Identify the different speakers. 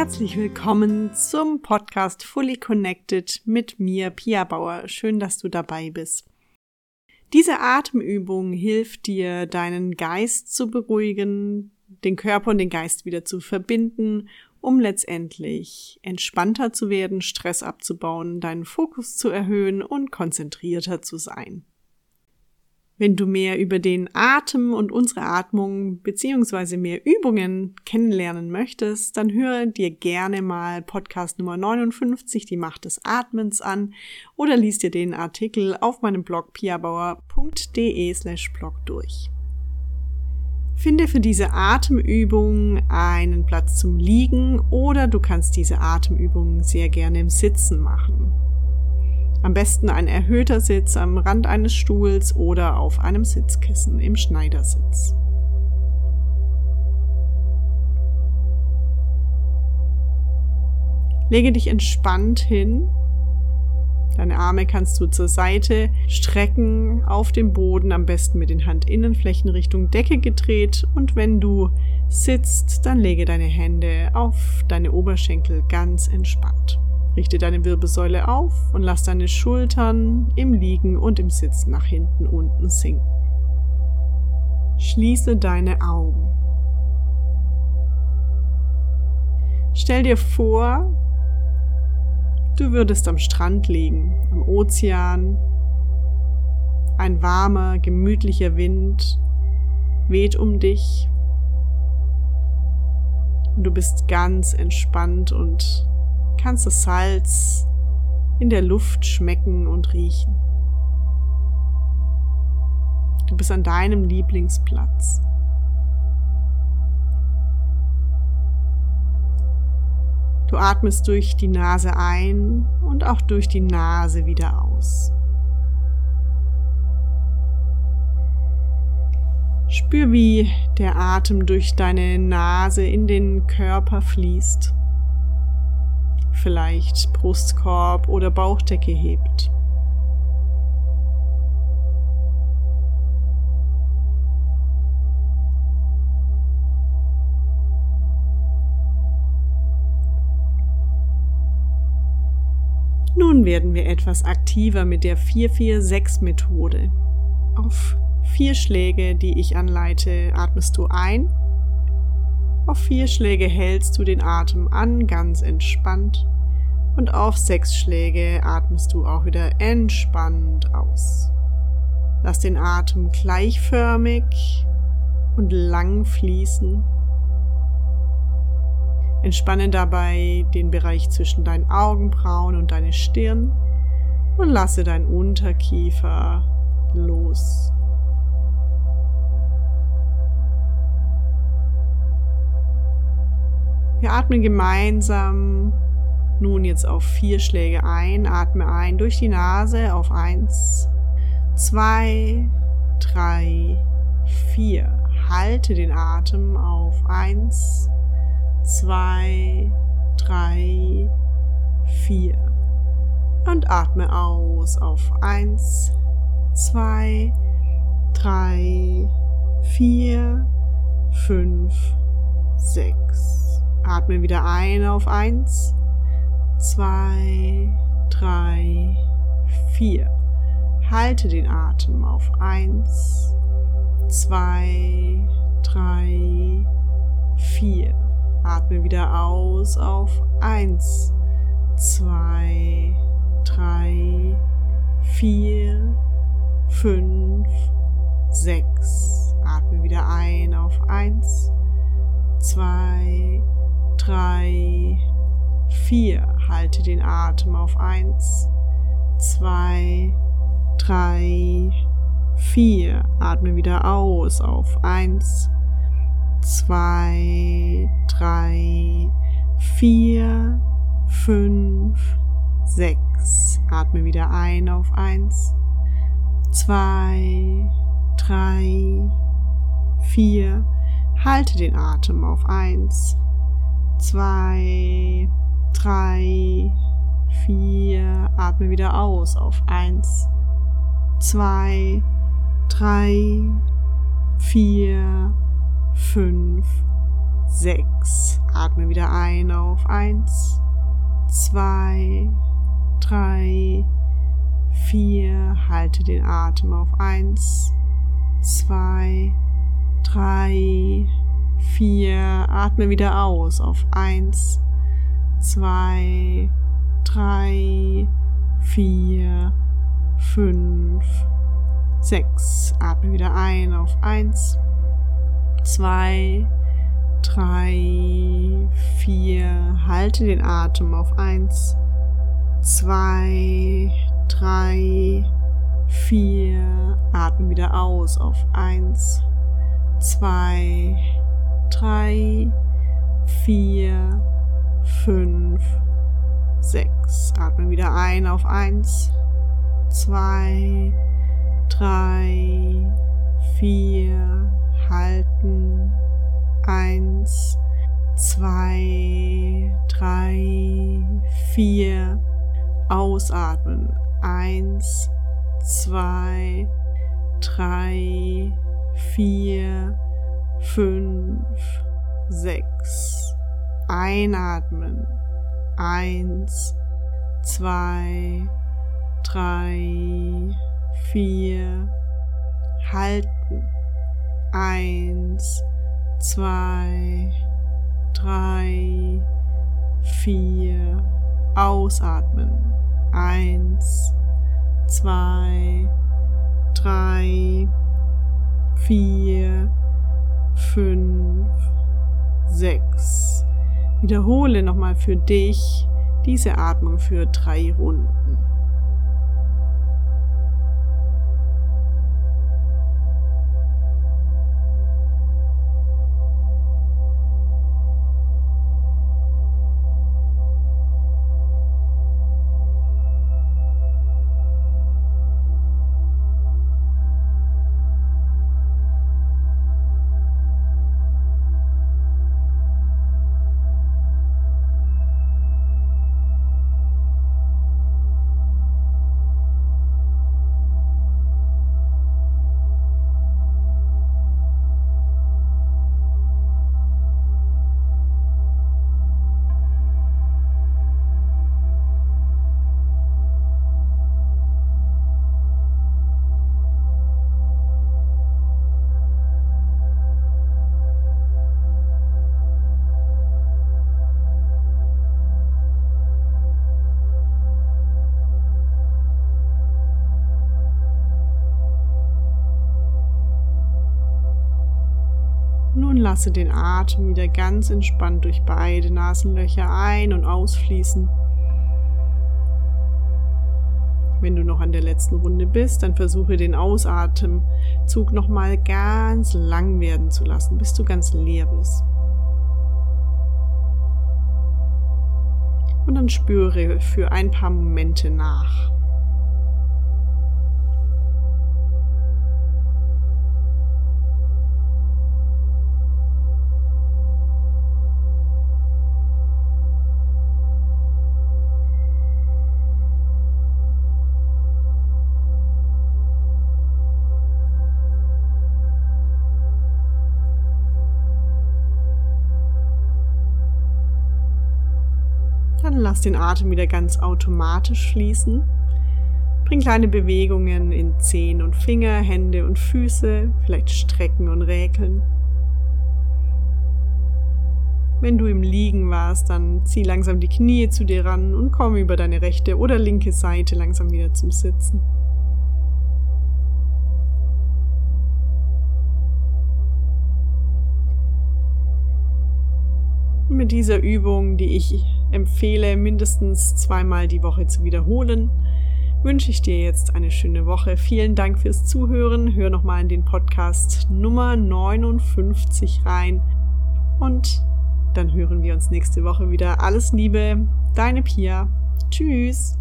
Speaker 1: Herzlich willkommen zum Podcast Fully Connected mit mir, Pia Bauer. Schön, dass du dabei bist. Diese Atemübung hilft dir, deinen Geist zu beruhigen, den Körper und den Geist wieder zu verbinden, um letztendlich entspannter zu werden, Stress abzubauen, deinen Fokus zu erhöhen und konzentrierter zu sein. Wenn du mehr über den Atem und unsere Atmung beziehungsweise mehr Übungen kennenlernen möchtest, dann hör dir gerne mal Podcast Nummer 59, die Macht des Atmens an oder liest dir den Artikel auf meinem Blog piabauer.de slash blog durch. Finde für diese Atemübung einen Platz zum Liegen oder du kannst diese Atemübung sehr gerne im Sitzen machen. Am besten ein erhöhter Sitz am Rand eines Stuhls oder auf einem Sitzkissen im Schneidersitz. Lege dich entspannt hin. Deine Arme kannst du zur Seite strecken, auf dem Boden, am besten mit den Handinnenflächen Richtung Decke gedreht. Und wenn du sitzt, dann lege deine Hände auf deine Oberschenkel ganz entspannt. Richte deine Wirbelsäule auf und lass deine Schultern im Liegen und im Sitzen nach hinten unten sinken. Schließe deine Augen. Stell dir vor, du würdest am Strand liegen, am Ozean. Ein warmer, gemütlicher Wind weht um dich. Und du bist ganz entspannt und kannst das Salz in der Luft schmecken und riechen. Du bist an deinem Lieblingsplatz. Du atmest durch die Nase ein und auch durch die Nase wieder aus. Spür, wie der Atem durch deine Nase in den Körper fließt vielleicht Brustkorb oder Bauchdecke hebt. Nun werden wir etwas aktiver mit der 446-Methode. Auf vier Schläge, die ich anleite, atmest du ein auf vier Schläge hältst du den Atem an, ganz entspannt. Und auf sechs Schläge atmest du auch wieder entspannt aus. Lass den Atem gleichförmig und lang fließen. Entspanne dabei den Bereich zwischen deinen Augenbrauen und deine Stirn und lasse deinen Unterkiefer los. Wir atmen gemeinsam nun jetzt auf vier Schläge ein. Atme ein durch die Nase auf eins, zwei, drei, vier. Halte den Atem auf eins, zwei, drei, vier. Und atme aus auf eins, zwei, drei, vier, fünf, sechs. Atme wieder ein auf eins, zwei, drei, vier. Halte den Atem auf eins, zwei, drei, vier. Atme wieder aus auf eins, zwei, drei, vier, fünf, sechs. Atme wieder ein auf eins, zwei, drei, vier. Halte den Atem auf eins, zwei, drei, vier. Atme wieder aus auf eins, zwei, drei, vier, fünf, sechs. Atme wieder ein auf eins, zwei, drei, vier. Halte den Atem auf eins, zwei, drei, vier. Atme wieder aus auf eins, zwei, drei, vier, fünf, sechs. Atme wieder ein auf eins, zwei, drei, vier. Halte den Atem auf eins, zwei, drei, vier. Atme wieder aus auf eins, zwei, drei, vier, fünf, sechs. Atme wieder ein auf eins, zwei, drei, vier. Halte den Atem auf eins, zwei, drei, vier. Atme wieder aus auf eins, zwei, drei, vier, fünf, sechs. Atme wieder ein auf eins, zwei, drei, vier. Halten. Eins, zwei, drei, vier. Ausatmen. Eins, zwei, drei, vier, fünf, sechs. Einatmen. Eins, zwei, drei, vier. Halten. Eins, zwei, drei, vier. Ausatmen. Eins, zwei, drei, vier, fünf, sechs. Wiederhole nochmal für dich diese Atmung für drei Runden. Lasse den Atem wieder ganz entspannt durch beide Nasenlöcher ein- und ausfließen. Wenn du noch an der letzten Runde bist, dann versuche den Ausatemzug nochmal ganz lang werden zu lassen, bis du ganz leer bist. Und dann spüre für ein paar Momente nach. Lass den Atem wieder ganz automatisch fließen. Bring kleine Bewegungen in Zehen und Finger, Hände und Füße, vielleicht strecken und räkeln. Wenn du im Liegen warst, dann zieh langsam die Knie zu dir ran und komm über deine rechte oder linke Seite langsam wieder zum Sitzen. Mit dieser Übung, die ich empfehle, mindestens zweimal die Woche zu wiederholen, wünsche ich dir jetzt eine schöne Woche. Vielen Dank fürs Zuhören. Hör nochmal in den Podcast Nummer 59 rein und dann hören wir uns nächste Woche wieder. Alles Liebe, deine Pia. Tschüss.